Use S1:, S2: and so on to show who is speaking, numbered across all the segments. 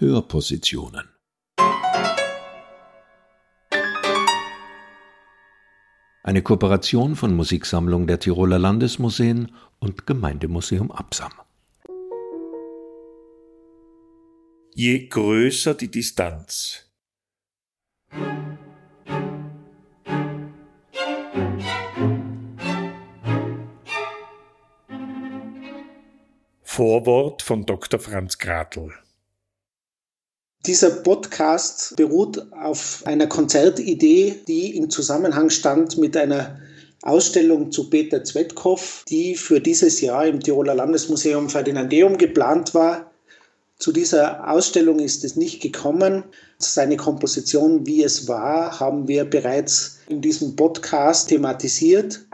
S1: Hörpositionen. Eine Kooperation von Musiksammlung der Tiroler Landesmuseen und Gemeindemuseum Absam.
S2: Je größer die Distanz. Vorwort von Dr. Franz Gratl.
S3: Dieser Podcast beruht auf einer Konzertidee, die im Zusammenhang stand mit einer Ausstellung zu Peter Zwetkopf, die für dieses Jahr im Tiroler Landesmuseum Ferdinandeum geplant war. Zu dieser Ausstellung ist es nicht gekommen. Seine Komposition, wie es war, haben wir bereits in diesem Podcast thematisiert.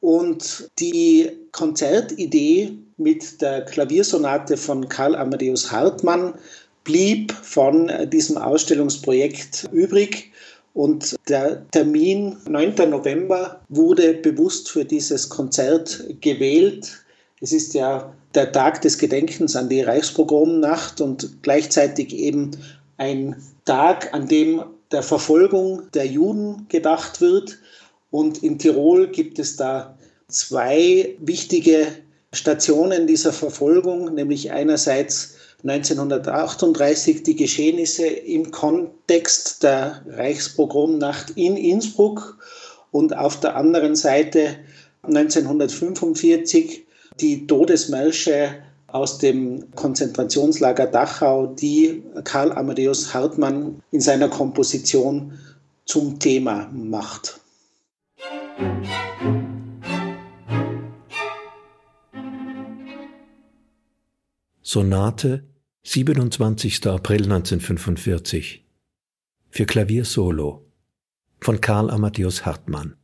S3: Und die Konzertidee mit der Klaviersonate von Karl Amadeus Hartmann blieb von diesem Ausstellungsprojekt übrig. Und der Termin 9. November wurde bewusst für dieses Konzert gewählt. Es ist ja der Tag des Gedenkens an die Reichspogromnacht und gleichzeitig eben ein Tag, an dem der Verfolgung der Juden gedacht wird. Und in Tirol gibt es da zwei wichtige Stationen dieser Verfolgung, nämlich einerseits 1938 die Geschehnisse im Kontext der Reichspogromnacht in Innsbruck und auf der anderen Seite 1945 die Todesmärsche aus dem Konzentrationslager Dachau, die Karl Amadeus Hartmann in seiner Komposition zum Thema macht.
S1: Sonate 27. April 1945 für Klavier Solo von Karl Amadeus Hartmann.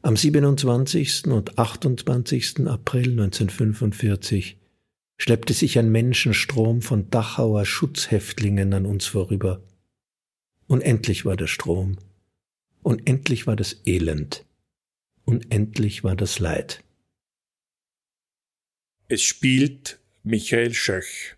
S1: Am 27. und 28. April 1945 schleppte sich ein Menschenstrom von Dachauer Schutzhäftlingen an uns vorüber. Unendlich war der Strom, unendlich war das Elend, unendlich war das Leid.
S2: Es spielt Michael Schöch.